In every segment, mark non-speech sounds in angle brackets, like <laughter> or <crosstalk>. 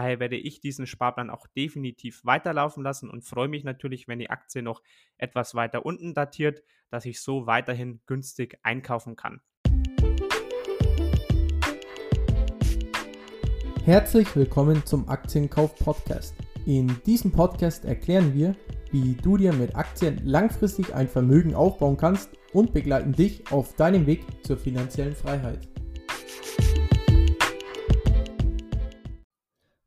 Daher werde ich diesen Sparplan auch definitiv weiterlaufen lassen und freue mich natürlich, wenn die Aktie noch etwas weiter unten datiert, dass ich so weiterhin günstig einkaufen kann. Herzlich willkommen zum Aktienkauf Podcast. In diesem Podcast erklären wir, wie du dir mit Aktien langfristig ein Vermögen aufbauen kannst und begleiten dich auf deinem Weg zur finanziellen Freiheit.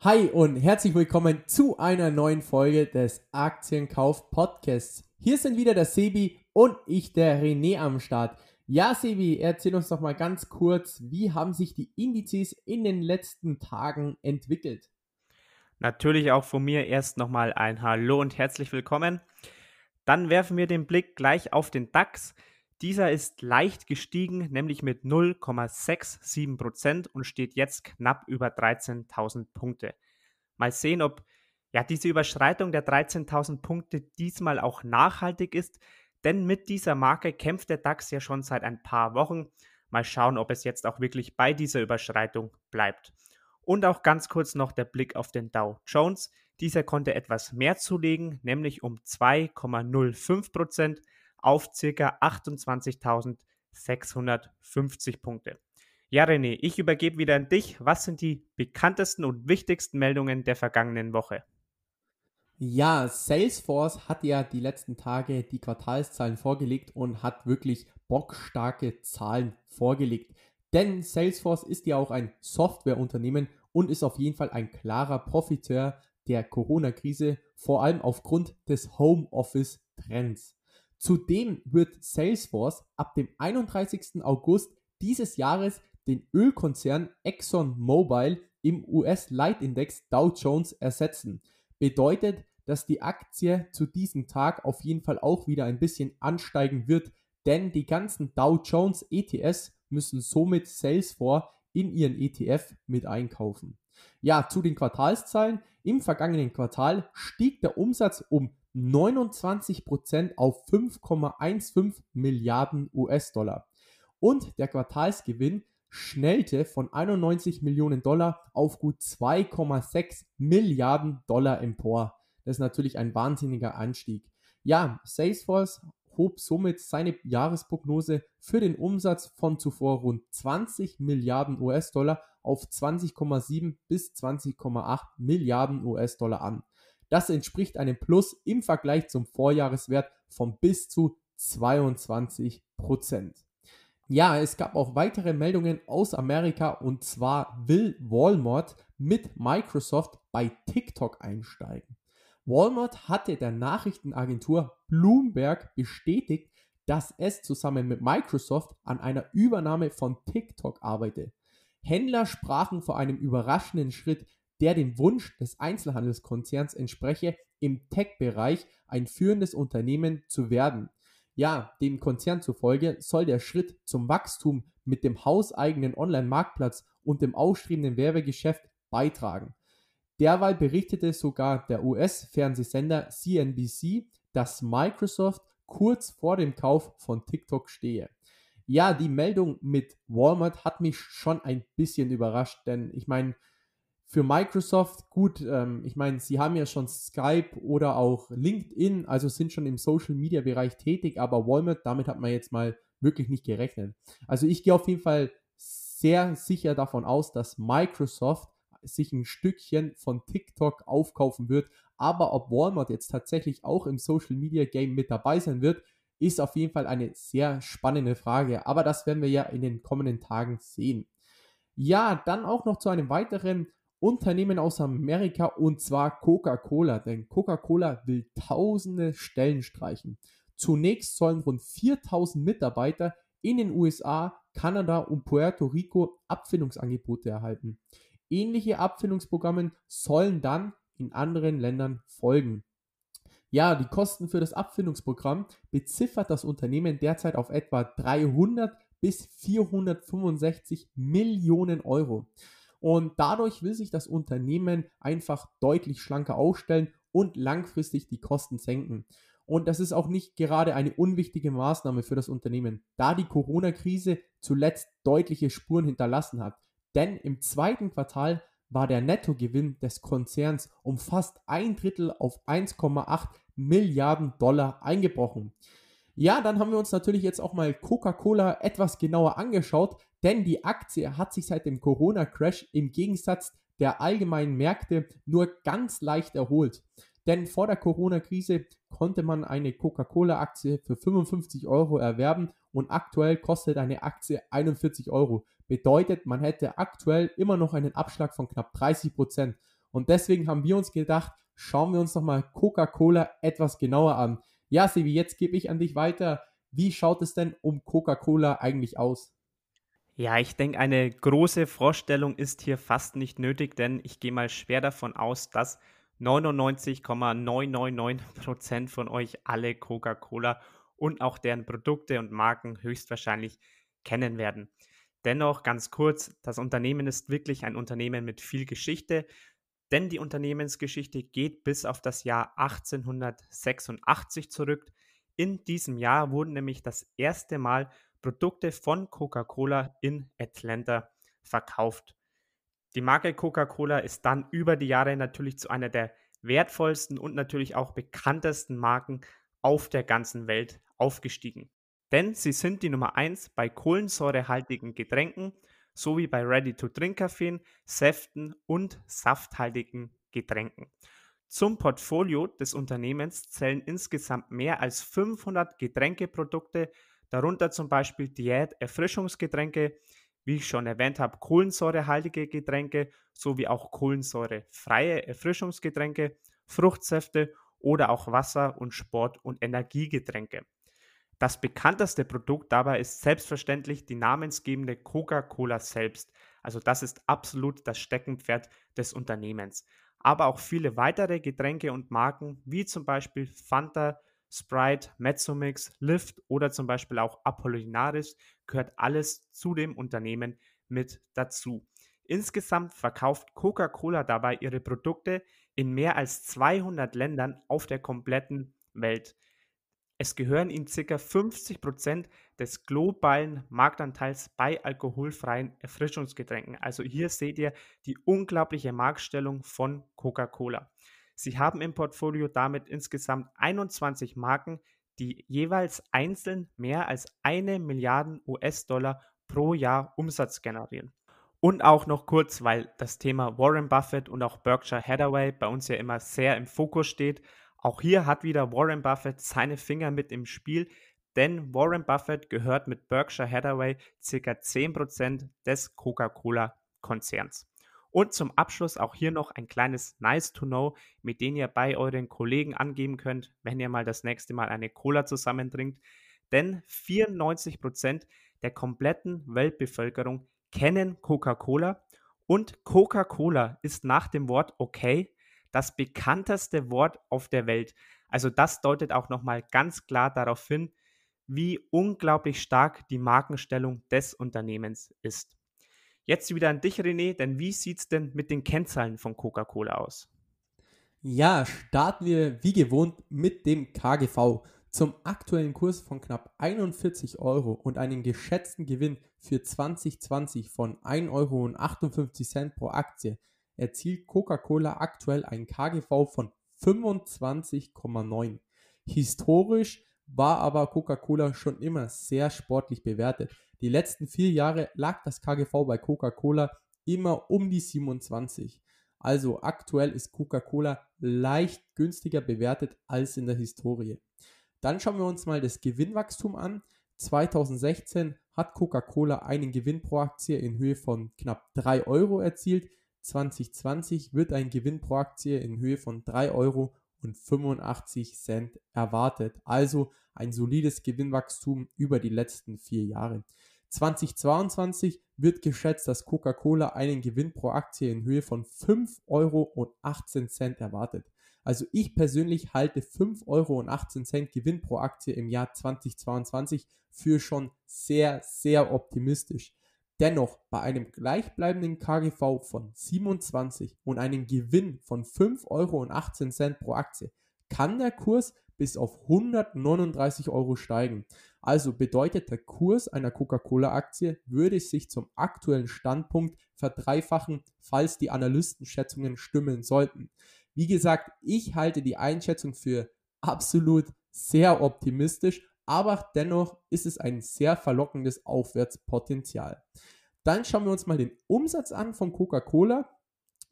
Hi und herzlich willkommen zu einer neuen Folge des Aktienkauf Podcasts. Hier sind wieder der Sebi und ich, der René am Start. Ja, Sebi, erzähl uns doch mal ganz kurz, wie haben sich die Indizes in den letzten Tagen entwickelt? Natürlich auch von mir erst nochmal ein Hallo und herzlich willkommen. Dann werfen wir den Blick gleich auf den DAX. Dieser ist leicht gestiegen, nämlich mit 0,67% und steht jetzt knapp über 13.000 Punkte. Mal sehen, ob ja diese Überschreitung der 13.000 Punkte diesmal auch nachhaltig ist, denn mit dieser Marke kämpft der DAX ja schon seit ein paar Wochen. Mal schauen, ob es jetzt auch wirklich bei dieser Überschreitung bleibt. Und auch ganz kurz noch der Blick auf den Dow Jones. Dieser konnte etwas mehr zulegen, nämlich um 2,05 Prozent auf ca. 28.650 Punkte. Ja, René, ich übergebe wieder an dich. Was sind die bekanntesten und wichtigsten Meldungen der vergangenen Woche? Ja, Salesforce hat ja die letzten Tage die Quartalszahlen vorgelegt und hat wirklich bockstarke Zahlen vorgelegt. Denn Salesforce ist ja auch ein Softwareunternehmen und ist auf jeden Fall ein klarer Profiteur der Corona-Krise, vor allem aufgrund des Homeoffice-Trends. Zudem wird Salesforce ab dem 31. August dieses Jahres den Ölkonzern ExxonMobil im US-Leitindex Dow Jones ersetzen. Bedeutet, dass die Aktie zu diesem Tag auf jeden Fall auch wieder ein bisschen ansteigen wird, denn die ganzen Dow Jones ETS müssen somit Salesforce in ihren ETF mit einkaufen. Ja, zu den Quartalszahlen. Im vergangenen Quartal stieg der Umsatz um 29% auf 5,15 Milliarden US-Dollar. Und der Quartalsgewinn schnellte von 91 Millionen Dollar auf gut 2,6 Milliarden Dollar empor. Das ist natürlich ein wahnsinniger Anstieg. Ja, Salesforce hob somit seine Jahresprognose für den Umsatz von zuvor rund 20 Milliarden US-Dollar auf 20,7 bis 20,8 Milliarden US-Dollar an. Das entspricht einem Plus im Vergleich zum Vorjahreswert von bis zu 22 Prozent. Ja, es gab auch weitere Meldungen aus Amerika und zwar will Walmart mit Microsoft bei TikTok einsteigen. Walmart hatte der Nachrichtenagentur Bloomberg bestätigt, dass es zusammen mit Microsoft an einer Übernahme von TikTok arbeite. Händler sprachen vor einem überraschenden Schritt, der dem Wunsch des Einzelhandelskonzerns entspreche, im Tech-Bereich ein führendes Unternehmen zu werden. Ja, dem Konzern zufolge soll der Schritt zum Wachstum mit dem hauseigenen Online-Marktplatz und dem aufstrebenden Werbegeschäft beitragen. Derweil berichtete sogar der US-Fernsehsender CNBC, dass Microsoft kurz vor dem Kauf von TikTok stehe. Ja, die Meldung mit Walmart hat mich schon ein bisschen überrascht, denn ich meine, für Microsoft, gut, ähm, ich meine, sie haben ja schon Skype oder auch LinkedIn, also sind schon im Social Media Bereich tätig, aber Walmart, damit hat man jetzt mal wirklich nicht gerechnet. Also ich gehe auf jeden Fall sehr sicher davon aus, dass Microsoft sich ein Stückchen von TikTok aufkaufen wird. Aber ob Walmart jetzt tatsächlich auch im Social Media Game mit dabei sein wird, ist auf jeden Fall eine sehr spannende Frage. Aber das werden wir ja in den kommenden Tagen sehen. Ja, dann auch noch zu einem weiteren Unternehmen aus Amerika und zwar Coca-Cola, denn Coca-Cola will tausende Stellen streichen. Zunächst sollen rund 4000 Mitarbeiter in den USA, Kanada und Puerto Rico Abfindungsangebote erhalten. Ähnliche Abfindungsprogramme sollen dann in anderen Ländern folgen. Ja, die Kosten für das Abfindungsprogramm beziffert das Unternehmen derzeit auf etwa 300 bis 465 Millionen Euro. Und dadurch will sich das Unternehmen einfach deutlich schlanker aufstellen und langfristig die Kosten senken. Und das ist auch nicht gerade eine unwichtige Maßnahme für das Unternehmen, da die Corona-Krise zuletzt deutliche Spuren hinterlassen hat. Denn im zweiten Quartal war der Nettogewinn des Konzerns um fast ein Drittel auf 1,8 Milliarden Dollar eingebrochen. Ja, dann haben wir uns natürlich jetzt auch mal Coca-Cola etwas genauer angeschaut, denn die Aktie hat sich seit dem Corona-Crash im Gegensatz der allgemeinen Märkte nur ganz leicht erholt. Denn vor der Corona-Krise konnte man eine Coca-Cola-Aktie für 55 Euro erwerben und aktuell kostet eine Aktie 41 Euro. Bedeutet, man hätte aktuell immer noch einen Abschlag von knapp 30 Prozent. Und deswegen haben wir uns gedacht, schauen wir uns nochmal Coca-Cola etwas genauer an. Ja, Sevi, jetzt gebe ich an dich weiter. Wie schaut es denn um Coca-Cola eigentlich aus? Ja, ich denke, eine große Vorstellung ist hier fast nicht nötig, denn ich gehe mal schwer davon aus, dass 99,999% von euch alle Coca-Cola und auch deren Produkte und Marken höchstwahrscheinlich kennen werden. Dennoch ganz kurz, das Unternehmen ist wirklich ein Unternehmen mit viel Geschichte, denn die Unternehmensgeschichte geht bis auf das Jahr 1886 zurück. In diesem Jahr wurden nämlich das erste Mal Produkte von Coca-Cola in Atlanta verkauft. Die Marke Coca-Cola ist dann über die Jahre natürlich zu einer der wertvollsten und natürlich auch bekanntesten Marken auf der ganzen Welt aufgestiegen. Denn sie sind die Nummer 1 bei kohlensäurehaltigen Getränken sowie bei Ready-to-Drink-Kaffeen, Säften und safthaltigen Getränken. Zum Portfolio des Unternehmens zählen insgesamt mehr als 500 Getränkeprodukte, darunter zum Beispiel Diät-Erfrischungsgetränke, wie ich schon erwähnt habe, kohlensäurehaltige Getränke sowie auch kohlensäurefreie Erfrischungsgetränke, Fruchtsäfte oder auch Wasser- und Sport- und Energiegetränke. Das bekannteste Produkt dabei ist selbstverständlich die namensgebende Coca-Cola selbst. Also das ist absolut das Steckenpferd des Unternehmens. Aber auch viele weitere Getränke und Marken, wie zum Beispiel Fanta, Sprite, Mezzomix, Lift oder zum Beispiel auch Apollinaris gehört alles zu dem Unternehmen mit dazu. Insgesamt verkauft Coca-Cola dabei ihre Produkte in mehr als 200 Ländern auf der kompletten Welt. Es gehören ihnen ca. 50% des globalen Marktanteils bei alkoholfreien Erfrischungsgetränken. Also hier seht ihr die unglaubliche Marktstellung von Coca-Cola. Sie haben im Portfolio damit insgesamt 21 Marken, die jeweils einzeln mehr als eine Milliarde US-Dollar pro Jahr Umsatz generieren. Und auch noch kurz, weil das Thema Warren Buffett und auch Berkshire Hathaway bei uns ja immer sehr im Fokus steht. Auch hier hat wieder Warren Buffett seine Finger mit im Spiel, denn Warren Buffett gehört mit Berkshire Hathaway ca. 10% des Coca-Cola-Konzerns. Und zum Abschluss auch hier noch ein kleines Nice to Know, mit dem ihr bei euren Kollegen angeben könnt, wenn ihr mal das nächste Mal eine Cola zusammentrinkt. Denn 94% der kompletten Weltbevölkerung kennen Coca-Cola und Coca-Cola ist nach dem Wort okay das bekannteste Wort auf der Welt. Also das deutet auch nochmal ganz klar darauf hin, wie unglaublich stark die Markenstellung des Unternehmens ist. Jetzt wieder an dich, René, denn wie sieht es denn mit den Kennzahlen von Coca-Cola aus? Ja, starten wir wie gewohnt mit dem KGV. Zum aktuellen Kurs von knapp 41 Euro und einem geschätzten Gewinn für 2020 von 1,58 Euro pro Aktie erzielt Coca-Cola aktuell ein KGV von 25,9. Historisch war aber Coca-Cola schon immer sehr sportlich bewertet. Die letzten vier Jahre lag das KGV bei Coca-Cola immer um die 27. Also aktuell ist Coca-Cola leicht günstiger bewertet als in der Historie. Dann schauen wir uns mal das Gewinnwachstum an. 2016 hat Coca-Cola einen Gewinn pro Aktie in Höhe von knapp 3 Euro erzielt. 2020 wird ein Gewinn pro Aktie in Höhe von 3 Euro und 85 Cent erwartet. Also ein solides Gewinnwachstum über die letzten vier Jahre. 2022 wird geschätzt, dass Coca-Cola einen Gewinn pro Aktie in Höhe von 5 Euro und 18 Cent erwartet. Also ich persönlich halte 5 Euro und 18 Cent Gewinn pro Aktie im Jahr 2022 für schon sehr, sehr optimistisch. Dennoch, bei einem gleichbleibenden KGV von 27 und einem Gewinn von 5,18 Euro pro Aktie kann der Kurs bis auf 139 Euro steigen. Also bedeutet der Kurs einer Coca-Cola-Aktie würde sich zum aktuellen Standpunkt verdreifachen, falls die Analystenschätzungen stimmen sollten. Wie gesagt, ich halte die Einschätzung für absolut sehr optimistisch, aber dennoch ist es ein sehr verlockendes Aufwärtspotenzial. Dann schauen wir uns mal den Umsatz an von Coca-Cola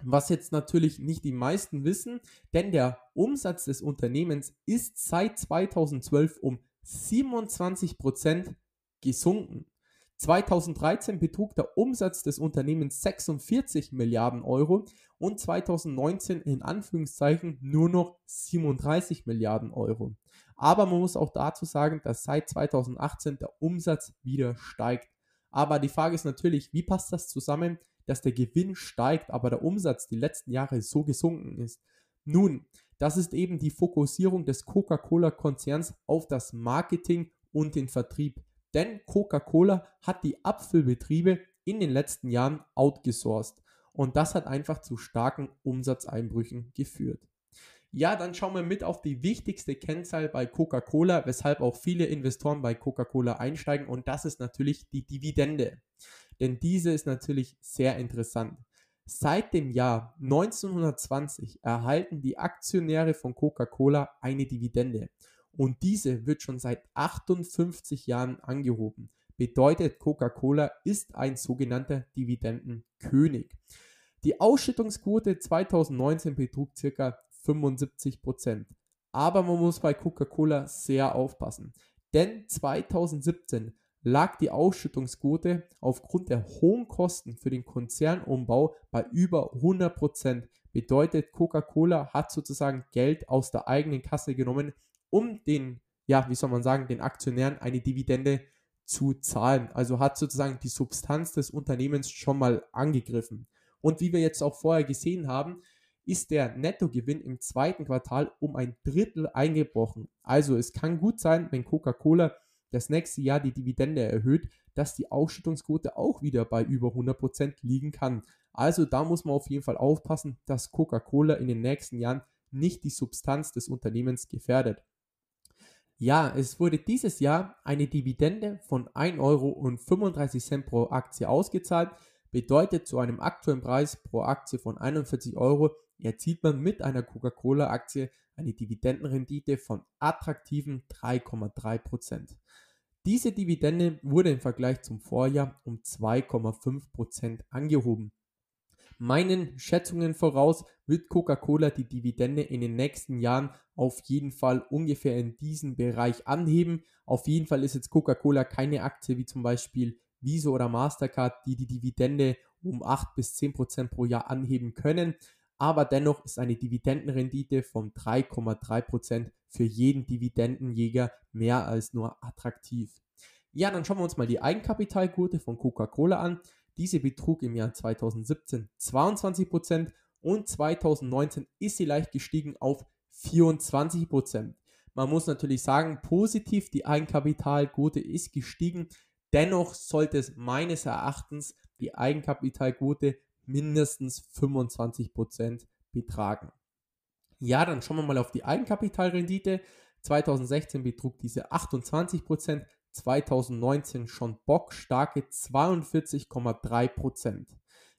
was jetzt natürlich nicht die meisten wissen, denn der Umsatz des Unternehmens ist seit 2012 um 27% gesunken. 2013 betrug der Umsatz des Unternehmens 46 Milliarden Euro und 2019 in Anführungszeichen nur noch 37 Milliarden Euro. Aber man muss auch dazu sagen, dass seit 2018 der Umsatz wieder steigt. Aber die Frage ist natürlich, wie passt das zusammen, dass der Gewinn steigt, aber der Umsatz die letzten Jahre so gesunken ist? Nun, das ist eben die Fokussierung des Coca-Cola-Konzerns auf das Marketing und den Vertrieb. Denn Coca-Cola hat die Abfüllbetriebe in den letzten Jahren outgesourced. Und das hat einfach zu starken Umsatzeinbrüchen geführt. Ja, dann schauen wir mit auf die wichtigste Kennzahl bei Coca-Cola, weshalb auch viele Investoren bei Coca-Cola einsteigen und das ist natürlich die Dividende. Denn diese ist natürlich sehr interessant. Seit dem Jahr 1920 erhalten die Aktionäre von Coca-Cola eine Dividende und diese wird schon seit 58 Jahren angehoben. Bedeutet, Coca-Cola ist ein sogenannter Dividendenkönig. Die Ausschüttungsquote 2019 betrug ca. 75%. Aber man muss bei Coca-Cola sehr aufpassen, denn 2017 lag die Ausschüttungsquote aufgrund der hohen Kosten für den Konzernumbau bei über 100%. Bedeutet, Coca-Cola hat sozusagen Geld aus der eigenen Kasse genommen, um den, ja, wie soll man sagen, den Aktionären eine Dividende zu zahlen. Also hat sozusagen die Substanz des Unternehmens schon mal angegriffen. Und wie wir jetzt auch vorher gesehen haben, ist der Nettogewinn im zweiten Quartal um ein Drittel eingebrochen. Also es kann gut sein, wenn Coca-Cola das nächste Jahr die Dividende erhöht, dass die Ausschüttungsquote auch wieder bei über 100% liegen kann. Also da muss man auf jeden Fall aufpassen, dass Coca-Cola in den nächsten Jahren nicht die Substanz des Unternehmens gefährdet. Ja, es wurde dieses Jahr eine Dividende von 1,35 Euro pro Aktie ausgezahlt. Bedeutet zu einem aktuellen Preis pro Aktie von 41 Euro erzielt man mit einer Coca-Cola-Aktie eine Dividendenrendite von attraktiven 3,3%. Diese Dividende wurde im Vergleich zum Vorjahr um 2,5% angehoben. Meinen Schätzungen voraus wird Coca-Cola die Dividende in den nächsten Jahren auf jeden Fall ungefähr in diesem Bereich anheben. Auf jeden Fall ist jetzt Coca-Cola keine Aktie wie zum Beispiel Visa oder Mastercard, die die Dividende um 8 bis 10% pro Jahr anheben können aber dennoch ist eine Dividendenrendite von 3,3% für jeden Dividendenjäger mehr als nur attraktiv. Ja, dann schauen wir uns mal die Eigenkapitalquote von Coca-Cola an. Diese betrug im Jahr 2017 22% und 2019 ist sie leicht gestiegen auf 24%. Man muss natürlich sagen, positiv, die Eigenkapitalquote ist gestiegen. Dennoch sollte es meines Erachtens die Eigenkapitalquote mindestens 25% betragen. Ja, dann schauen wir mal auf die Eigenkapitalrendite. 2016 betrug diese 28%, 2019 schon bockstarke 42,3%.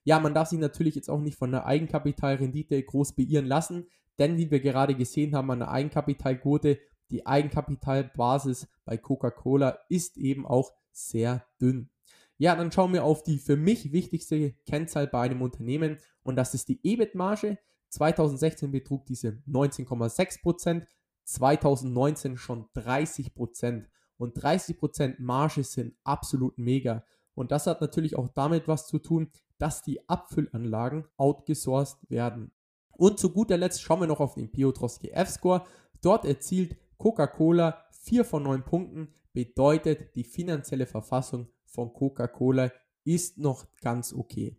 Ja, man darf sich natürlich jetzt auch nicht von der Eigenkapitalrendite groß beirren lassen, denn wie wir gerade gesehen haben an der Eigenkapitalquote, die Eigenkapitalbasis bei Coca-Cola ist eben auch sehr dünn. Ja, dann schauen wir auf die für mich wichtigste Kennzahl bei einem Unternehmen und das ist die EBIT-Marge. 2016 betrug diese 19,6%, 2019 schon 30%. Und 30% Marge sind absolut mega. Und das hat natürlich auch damit was zu tun, dass die Abfüllanlagen outgesourced werden. Und zu guter Letzt schauen wir noch auf den Piotrowski F-Score. Dort erzielt Coca-Cola 4 von 9 Punkten, bedeutet die finanzielle Verfassung von Coca-Cola ist noch ganz okay.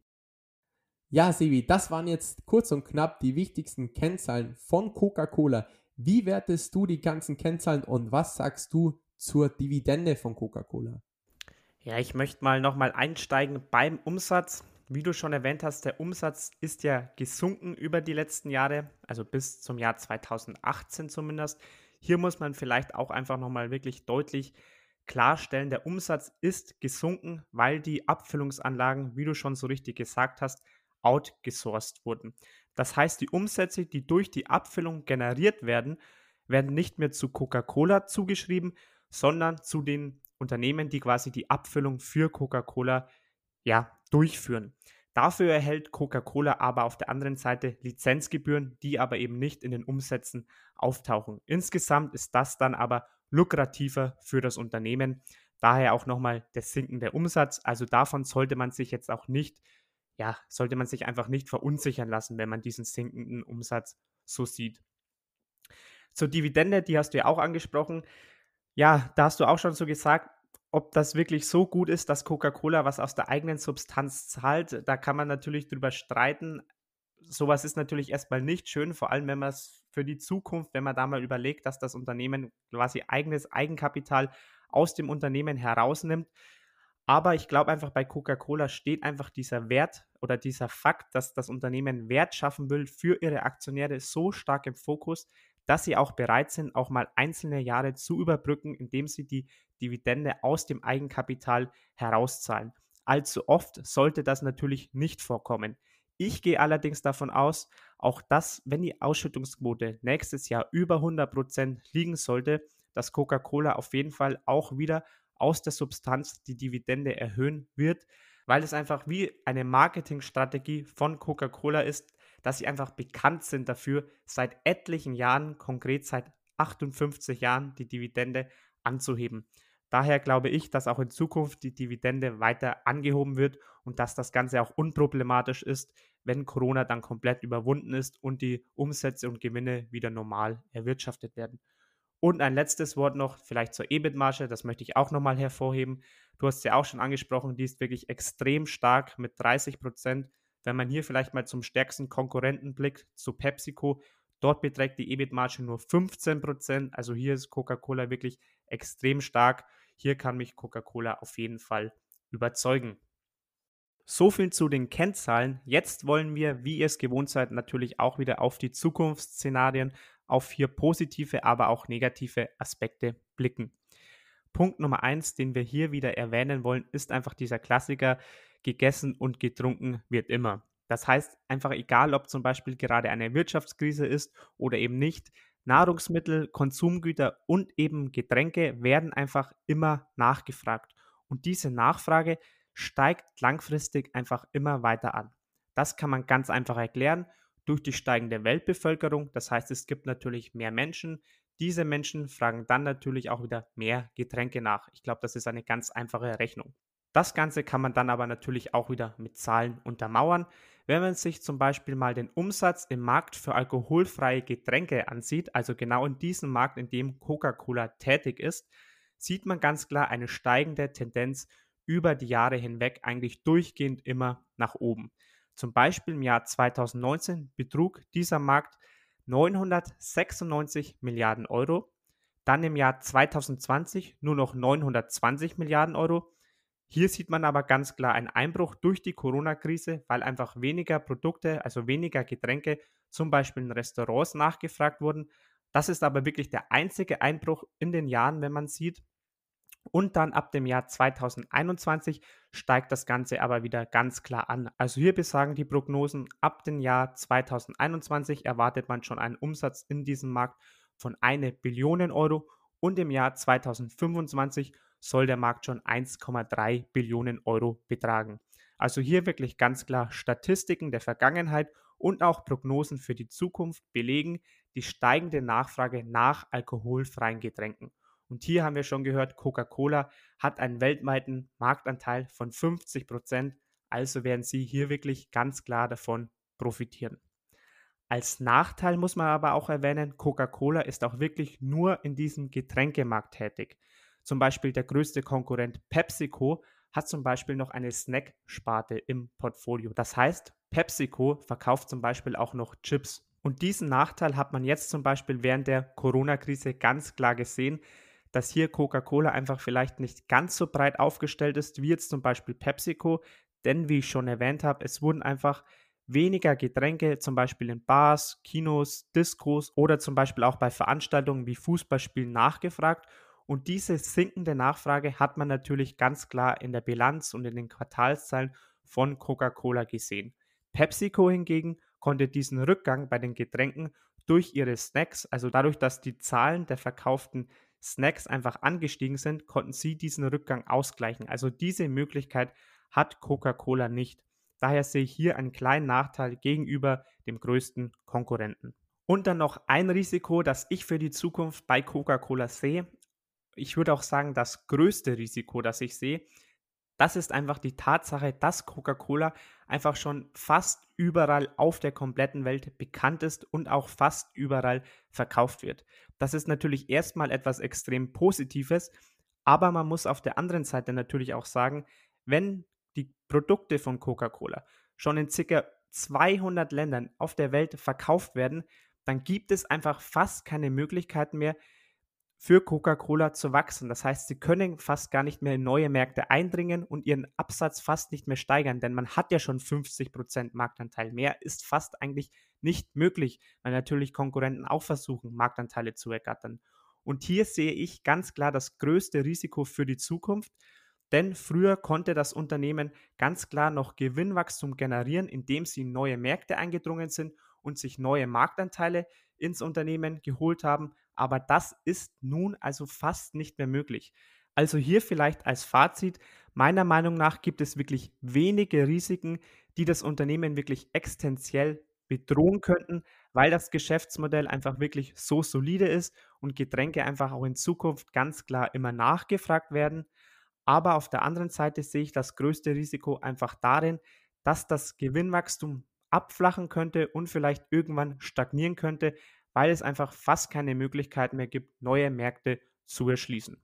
Ja, Sevi, das waren jetzt kurz und knapp die wichtigsten Kennzahlen von Coca-Cola. Wie wertest du die ganzen Kennzahlen und was sagst du zur Dividende von Coca-Cola? Ja, ich möchte mal nochmal einsteigen beim Umsatz. Wie du schon erwähnt hast, der Umsatz ist ja gesunken über die letzten Jahre, also bis zum Jahr 2018 zumindest. Hier muss man vielleicht auch einfach nochmal wirklich deutlich klarstellen, der Umsatz ist gesunken, weil die Abfüllungsanlagen, wie du schon so richtig gesagt hast, outgesourced wurden. Das heißt, die Umsätze, die durch die Abfüllung generiert werden, werden nicht mehr zu Coca-Cola zugeschrieben, sondern zu den Unternehmen, die quasi die Abfüllung für Coca-Cola ja, durchführen. Dafür erhält Coca-Cola aber auf der anderen Seite Lizenzgebühren, die aber eben nicht in den Umsätzen auftauchen. Insgesamt ist das dann aber lukrativer für das Unternehmen. Daher auch nochmal der sinkende Umsatz. Also davon sollte man sich jetzt auch nicht, ja, sollte man sich einfach nicht verunsichern lassen, wenn man diesen sinkenden Umsatz so sieht. Zur Dividende, die hast du ja auch angesprochen. Ja, da hast du auch schon so gesagt, ob das wirklich so gut ist, dass Coca-Cola was aus der eigenen Substanz zahlt, da kann man natürlich drüber streiten. Sowas ist natürlich erstmal nicht schön, vor allem wenn man es für die Zukunft, wenn man da mal überlegt, dass das Unternehmen quasi eigenes Eigenkapital aus dem Unternehmen herausnimmt. Aber ich glaube einfach, bei Coca-Cola steht einfach dieser Wert oder dieser Fakt, dass das Unternehmen Wert schaffen will für ihre Aktionäre so stark im Fokus, dass sie auch bereit sind, auch mal einzelne Jahre zu überbrücken, indem sie die Dividende aus dem Eigenkapital herauszahlen. Allzu oft sollte das natürlich nicht vorkommen. Ich gehe allerdings davon aus, auch dass, wenn die Ausschüttungsquote nächstes Jahr über 100% liegen sollte, dass Coca-Cola auf jeden Fall auch wieder aus der Substanz die Dividende erhöhen wird, weil es einfach wie eine Marketingstrategie von Coca-Cola ist, dass sie einfach bekannt sind dafür, seit etlichen Jahren, konkret seit 58 Jahren, die Dividende anzuheben. Daher glaube ich, dass auch in Zukunft die Dividende weiter angehoben wird und dass das Ganze auch unproblematisch ist, wenn Corona dann komplett überwunden ist und die Umsätze und Gewinne wieder normal erwirtschaftet werden. Und ein letztes Wort noch, vielleicht zur EBIT-Marge, das möchte ich auch nochmal hervorheben. Du hast ja auch schon angesprochen, die ist wirklich extrem stark mit 30 Prozent. Wenn man hier vielleicht mal zum stärksten Konkurrenten blickt, zu PepsiCo, dort beträgt die EBIT-Marge nur 15%. Also hier ist Coca-Cola wirklich extrem stark. Hier kann mich Coca-Cola auf jeden Fall überzeugen. So viel zu den Kennzahlen. Jetzt wollen wir, wie ihr es gewohnt seid, natürlich auch wieder auf die Zukunftsszenarien, auf hier positive, aber auch negative Aspekte blicken. Punkt Nummer eins, den wir hier wieder erwähnen wollen, ist einfach dieser Klassiker, gegessen und getrunken wird immer. Das heißt einfach egal, ob zum Beispiel gerade eine Wirtschaftskrise ist oder eben nicht, Nahrungsmittel, Konsumgüter und eben Getränke werden einfach immer nachgefragt. Und diese Nachfrage steigt langfristig einfach immer weiter an. Das kann man ganz einfach erklären durch die steigende Weltbevölkerung. Das heißt, es gibt natürlich mehr Menschen. Diese Menschen fragen dann natürlich auch wieder mehr Getränke nach. Ich glaube, das ist eine ganz einfache Rechnung. Das Ganze kann man dann aber natürlich auch wieder mit Zahlen untermauern. Wenn man sich zum Beispiel mal den Umsatz im Markt für alkoholfreie Getränke ansieht, also genau in diesem Markt, in dem Coca-Cola tätig ist, sieht man ganz klar eine steigende Tendenz über die Jahre hinweg eigentlich durchgehend immer nach oben. Zum Beispiel im Jahr 2019 betrug dieser Markt 996 Milliarden Euro, dann im Jahr 2020 nur noch 920 Milliarden Euro hier sieht man aber ganz klar einen Einbruch durch die Corona-Krise, weil einfach weniger Produkte, also weniger Getränke, zum Beispiel in Restaurants nachgefragt wurden. Das ist aber wirklich der einzige Einbruch in den Jahren, wenn man sieht. Und dann ab dem Jahr 2021 steigt das Ganze aber wieder ganz klar an. Also hier besagen die Prognosen, ab dem Jahr 2021 erwartet man schon einen Umsatz in diesem Markt von 1 Billion Euro und im Jahr 2025 soll der Markt schon 1,3 Billionen Euro betragen. Also hier wirklich ganz klar Statistiken der Vergangenheit und auch Prognosen für die Zukunft belegen die steigende Nachfrage nach alkoholfreien Getränken. Und hier haben wir schon gehört, Coca-Cola hat einen weltweiten Marktanteil von 50 Prozent, also werden sie hier wirklich ganz klar davon profitieren. Als Nachteil muss man aber auch erwähnen, Coca-Cola ist auch wirklich nur in diesem Getränkemarkt tätig. Zum Beispiel der größte Konkurrent PepsiCo hat zum Beispiel noch eine Snack-Sparte im Portfolio. Das heißt, PepsiCo verkauft zum Beispiel auch noch Chips. Und diesen Nachteil hat man jetzt zum Beispiel während der Corona-Krise ganz klar gesehen, dass hier Coca-Cola einfach vielleicht nicht ganz so breit aufgestellt ist wie jetzt zum Beispiel PepsiCo. Denn wie ich schon erwähnt habe, es wurden einfach weniger Getränke, zum Beispiel in Bars, Kinos, Diskos oder zum Beispiel auch bei Veranstaltungen wie Fußballspielen nachgefragt. Und diese sinkende Nachfrage hat man natürlich ganz klar in der Bilanz und in den Quartalszahlen von Coca-Cola gesehen. PepsiCo hingegen konnte diesen Rückgang bei den Getränken durch ihre Snacks, also dadurch, dass die Zahlen der verkauften Snacks einfach angestiegen sind, konnten sie diesen Rückgang ausgleichen. Also diese Möglichkeit hat Coca-Cola nicht. Daher sehe ich hier einen kleinen Nachteil gegenüber dem größten Konkurrenten. Und dann noch ein Risiko, das ich für die Zukunft bei Coca-Cola sehe. Ich würde auch sagen, das größte Risiko, das ich sehe, das ist einfach die Tatsache, dass Coca-Cola einfach schon fast überall auf der kompletten Welt bekannt ist und auch fast überall verkauft wird. Das ist natürlich erstmal etwas extrem Positives, aber man muss auf der anderen Seite natürlich auch sagen, wenn die Produkte von Coca-Cola schon in ca. 200 Ländern auf der Welt verkauft werden, dann gibt es einfach fast keine Möglichkeit mehr, für Coca-Cola zu wachsen. Das heißt, sie können fast gar nicht mehr in neue Märkte eindringen und ihren Absatz fast nicht mehr steigern, denn man hat ja schon 50% Marktanteil. Mehr ist fast eigentlich nicht möglich, weil natürlich Konkurrenten auch versuchen, Marktanteile zu ergattern. Und hier sehe ich ganz klar das größte Risiko für die Zukunft, denn früher konnte das Unternehmen ganz klar noch Gewinnwachstum generieren, indem sie in neue Märkte eingedrungen sind und sich neue Marktanteile ins Unternehmen geholt haben. Aber das ist nun also fast nicht mehr möglich. Also hier vielleicht als Fazit, meiner Meinung nach gibt es wirklich wenige Risiken, die das Unternehmen wirklich existenziell bedrohen könnten, weil das Geschäftsmodell einfach wirklich so solide ist und Getränke einfach auch in Zukunft ganz klar immer nachgefragt werden. Aber auf der anderen Seite sehe ich das größte Risiko einfach darin, dass das Gewinnwachstum abflachen könnte und vielleicht irgendwann stagnieren könnte, weil es einfach fast keine Möglichkeit mehr gibt, neue Märkte zu erschließen.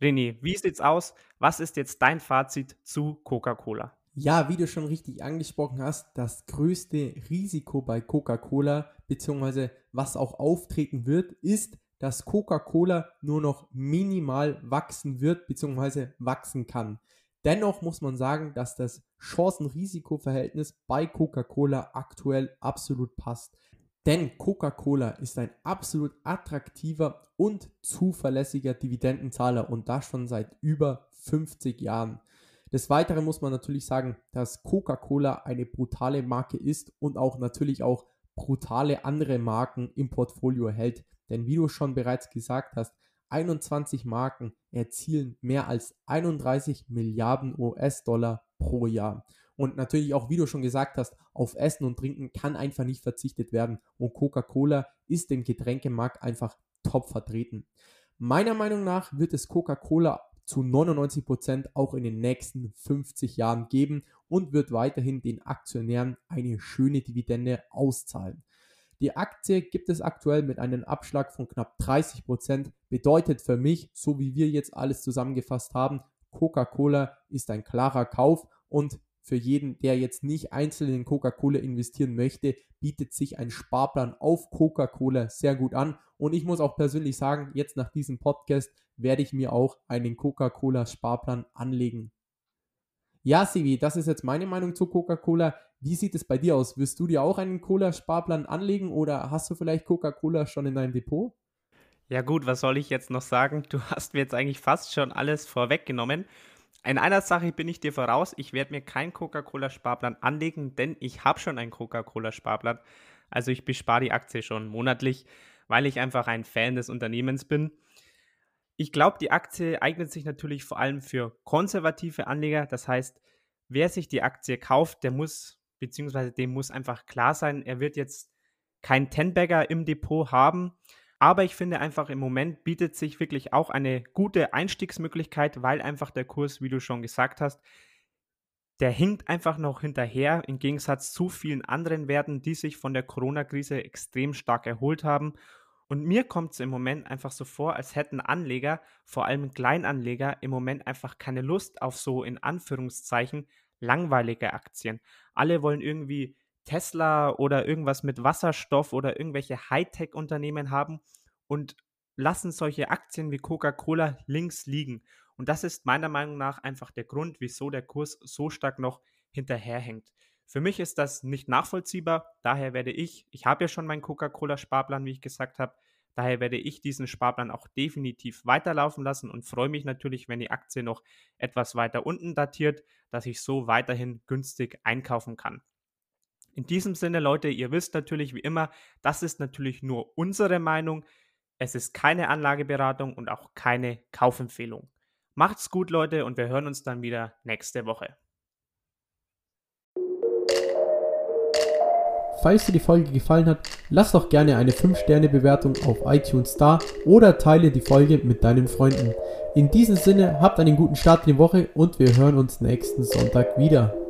René, wie sieht's aus? Was ist jetzt dein Fazit zu Coca-Cola? Ja, wie du schon richtig angesprochen hast, das größte Risiko bei Coca-Cola, beziehungsweise was auch auftreten wird, ist, dass Coca-Cola nur noch minimal wachsen wird, beziehungsweise wachsen kann. Dennoch muss man sagen, dass das Chancen-Risiko-Verhältnis bei Coca-Cola aktuell absolut passt. Denn Coca-Cola ist ein absolut attraktiver und zuverlässiger Dividendenzahler und das schon seit über 50 Jahren. Des Weiteren muss man natürlich sagen, dass Coca-Cola eine brutale Marke ist und auch natürlich auch brutale andere Marken im Portfolio hält. Denn wie du schon bereits gesagt hast, 21 Marken erzielen mehr als 31 Milliarden US-Dollar pro Jahr. Und natürlich auch, wie du schon gesagt hast, auf Essen und Trinken kann einfach nicht verzichtet werden. Und Coca-Cola ist im Getränkemarkt einfach top vertreten. Meiner Meinung nach wird es Coca-Cola zu 99 Prozent auch in den nächsten 50 Jahren geben und wird weiterhin den Aktionären eine schöne Dividende auszahlen. Die Aktie gibt es aktuell mit einem Abschlag von knapp 30 Prozent. Bedeutet für mich, so wie wir jetzt alles zusammengefasst haben, Coca-Cola ist ein klarer Kauf und für jeden, der jetzt nicht einzeln in Coca-Cola investieren möchte, bietet sich ein Sparplan auf Coca-Cola sehr gut an. Und ich muss auch persönlich sagen, jetzt nach diesem Podcast werde ich mir auch einen Coca-Cola Sparplan anlegen. Ja, Sivi, das ist jetzt meine Meinung zu Coca-Cola. Wie sieht es bei dir aus? Wirst du dir auch einen Cola-Sparplan anlegen oder hast du vielleicht Coca-Cola schon in deinem Depot? Ja gut, was soll ich jetzt noch sagen? Du <laughs> hast mir jetzt eigentlich fast schon alles vorweggenommen. In einer Sache bin ich dir voraus, ich werde mir keinen Coca-Cola-Sparplan anlegen, denn ich habe schon einen Coca-Cola-Sparplan. Also ich bespare die Aktie schon monatlich, weil ich einfach ein Fan des Unternehmens bin. Ich glaube, die Aktie eignet sich natürlich vor allem für konservative Anleger. Das heißt, wer sich die Aktie kauft, der muss, beziehungsweise dem muss einfach klar sein, er wird jetzt kein Ten-Bagger im Depot haben. Aber ich finde einfach im Moment bietet sich wirklich auch eine gute Einstiegsmöglichkeit, weil einfach der Kurs, wie du schon gesagt hast, der hinkt einfach noch hinterher im Gegensatz zu vielen anderen Werten, die sich von der Corona-Krise extrem stark erholt haben und mir kommt es im Moment einfach so vor, als hätten Anleger, vor allem Kleinanleger, im Moment einfach keine Lust auf so in Anführungszeichen langweilige Aktien. Alle wollen irgendwie Tesla oder irgendwas mit Wasserstoff oder irgendwelche Hightech-Unternehmen haben und lassen solche Aktien wie Coca-Cola links liegen. Und das ist meiner Meinung nach einfach der Grund, wieso der Kurs so stark noch hinterherhängt. Für mich ist das nicht nachvollziehbar. Daher werde ich, ich habe ja schon meinen Coca-Cola-Sparplan, wie ich gesagt habe, daher werde ich diesen Sparplan auch definitiv weiterlaufen lassen und freue mich natürlich, wenn die Aktie noch etwas weiter unten datiert, dass ich so weiterhin günstig einkaufen kann. In diesem Sinne, Leute, ihr wisst natürlich wie immer, das ist natürlich nur unsere Meinung. Es ist keine Anlageberatung und auch keine Kaufempfehlung. Macht's gut, Leute, und wir hören uns dann wieder nächste Woche. Falls dir die Folge gefallen hat, lass doch gerne eine 5-Sterne-Bewertung auf iTunes da oder teile die Folge mit deinen Freunden. In diesem Sinne, habt einen guten Start in die Woche und wir hören uns nächsten Sonntag wieder.